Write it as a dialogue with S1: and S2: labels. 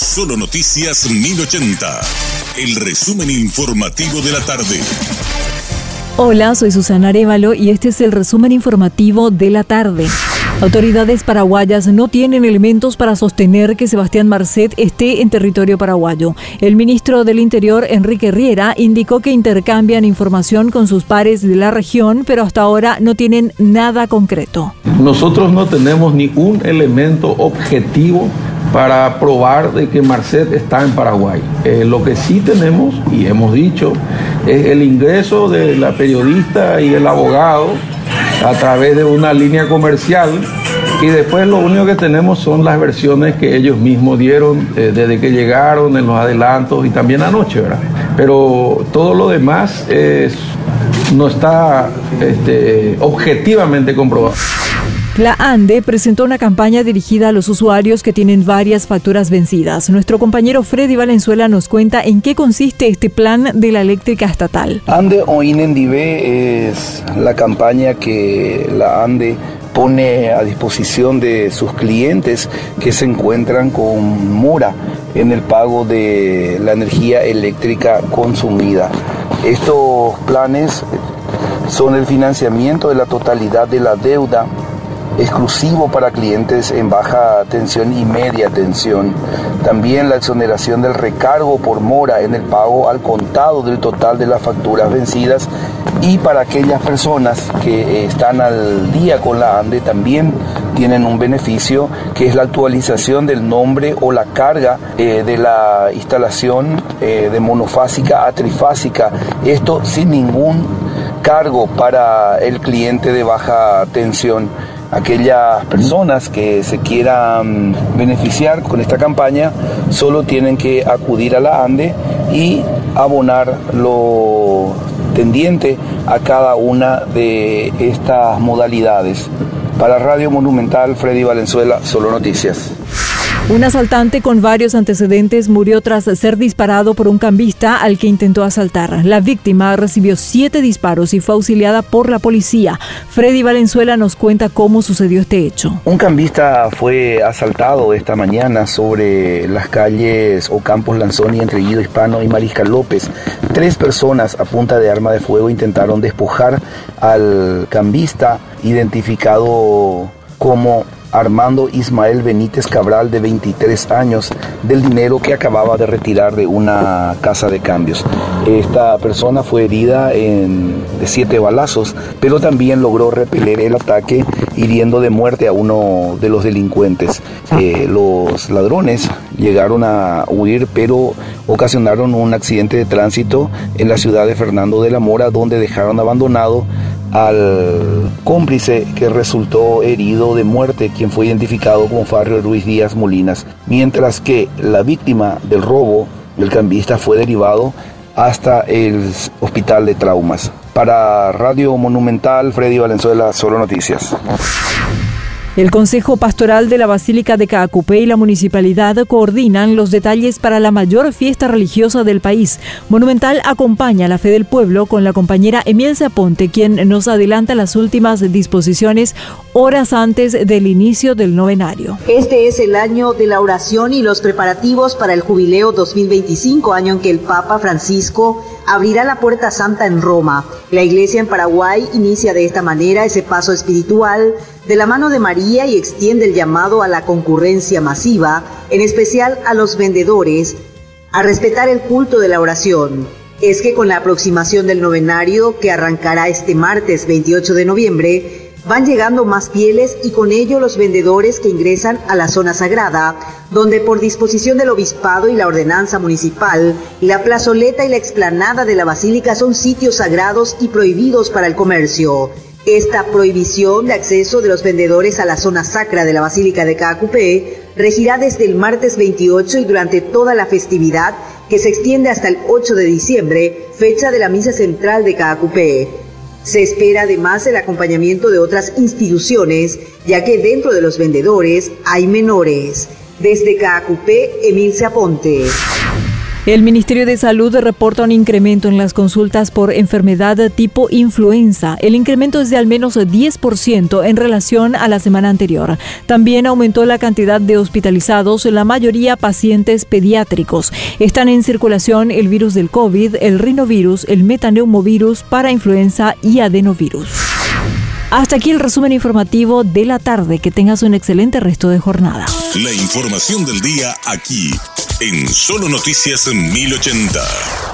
S1: Solo Noticias 1080. El resumen informativo de la tarde.
S2: Hola, soy Susana Arevalo y este es el resumen informativo de la tarde. Autoridades paraguayas no tienen elementos para sostener que Sebastián Marcet esté en territorio paraguayo. El ministro del Interior, Enrique Riera, indicó que intercambian información con sus pares de la región, pero hasta ahora no tienen nada concreto.
S3: Nosotros no tenemos ni un elemento objetivo para probar de que Marcet está en Paraguay. Eh, lo que sí tenemos, y hemos dicho, es el ingreso de la periodista y el abogado a través de una línea comercial y después lo único que tenemos son las versiones que ellos mismos dieron eh, desde que llegaron en los adelantos y también anoche, ¿verdad? Pero todo lo demás no está este, objetivamente comprobado.
S2: La ANDE presentó una campaña dirigida a los usuarios que tienen varias facturas vencidas. Nuestro compañero Freddy Valenzuela nos cuenta en qué consiste este plan de la eléctrica estatal.
S4: ANDE o INENDIVE es la campaña que la ANDE pone a disposición de sus clientes que se encuentran con mora en el pago de la energía eléctrica consumida. Estos planes son el financiamiento de la totalidad de la deuda exclusivo para clientes en baja tensión y media tensión. También la exoneración del recargo por mora en el pago al contado del total de las facturas vencidas y para aquellas personas que están al día con la ANDE también tienen un beneficio que es la actualización del nombre o la carga eh, de la instalación eh, de monofásica a trifásica. Esto sin ningún cargo para el cliente de baja tensión aquellas personas que se quieran beneficiar con esta campaña solo tienen que acudir a la ANDE y abonar lo tendiente a cada una de estas modalidades. Para Radio Monumental, Freddy Valenzuela, Solo Noticias.
S2: Un asaltante con varios antecedentes murió tras ser disparado por un cambista al que intentó asaltar. La víctima recibió siete disparos y fue auxiliada por la policía. Freddy Valenzuela nos cuenta cómo sucedió este hecho.
S4: Un cambista fue asaltado esta mañana sobre las calles Ocampos Lanzoni entre Guido Hispano y Mariscal López. Tres personas a punta de arma de fuego intentaron despojar al cambista identificado como Armando Ismael Benítez Cabral, de 23 años, del dinero que acababa de retirar de una casa de cambios. Esta persona fue herida en, de siete balazos, pero también logró repeler el ataque hiriendo de muerte a uno de los delincuentes. Eh, los ladrones llegaron a huir, pero ocasionaron un accidente de tránsito en la ciudad de Fernando de la Mora, donde dejaron abandonado al cómplice que resultó herido de muerte, quien fue identificado como Farrio Ruiz Díaz Molinas, mientras que la víctima del robo, el cambista, fue derivado hasta el hospital de traumas. Para Radio Monumental, Freddy Valenzuela, Solo Noticias.
S2: El Consejo Pastoral de la Basílica de Caacupé y la Municipalidad coordinan los detalles para la mayor fiesta religiosa del país. Monumental acompaña la fe del pueblo con la compañera Emiel Zaponte, quien nos adelanta las últimas disposiciones horas antes del inicio del novenario.
S5: Este es el año de la oración y los preparativos para el jubileo 2025, año en que el Papa Francisco abrirá la puerta santa en Roma. La iglesia en Paraguay inicia de esta manera ese paso espiritual de la mano de María y extiende el llamado a la concurrencia masiva, en especial a los vendedores, a respetar el culto de la oración. Es que con la aproximación del novenario, que arrancará este martes 28 de noviembre, van llegando más fieles y con ello los vendedores que ingresan a la zona sagrada, donde por disposición del obispado y la ordenanza municipal, la plazoleta y la explanada de la basílica son sitios sagrados y prohibidos para el comercio. Esta prohibición de acceso de los vendedores a la zona sacra de la Basílica de Caacupé regirá desde el martes 28 y durante toda la festividad que se extiende hasta el 8 de diciembre, fecha de la misa central de Caacupé. Se espera además el acompañamiento de otras instituciones, ya que dentro de los vendedores hay menores. Desde Caacupé, Emil Aponte.
S2: El Ministerio de Salud reporta un incremento en las consultas por enfermedad tipo influenza. El incremento es de al menos 10% en relación a la semana anterior. También aumentó la cantidad de hospitalizados, la mayoría pacientes pediátricos. Están en circulación el virus del COVID, el rinovirus, el metaneumovirus, parainfluenza y adenovirus. Hasta aquí el resumen informativo de la tarde. Que tengas un excelente resto de jornada.
S1: La información del día aquí, en Solo Noticias 1080.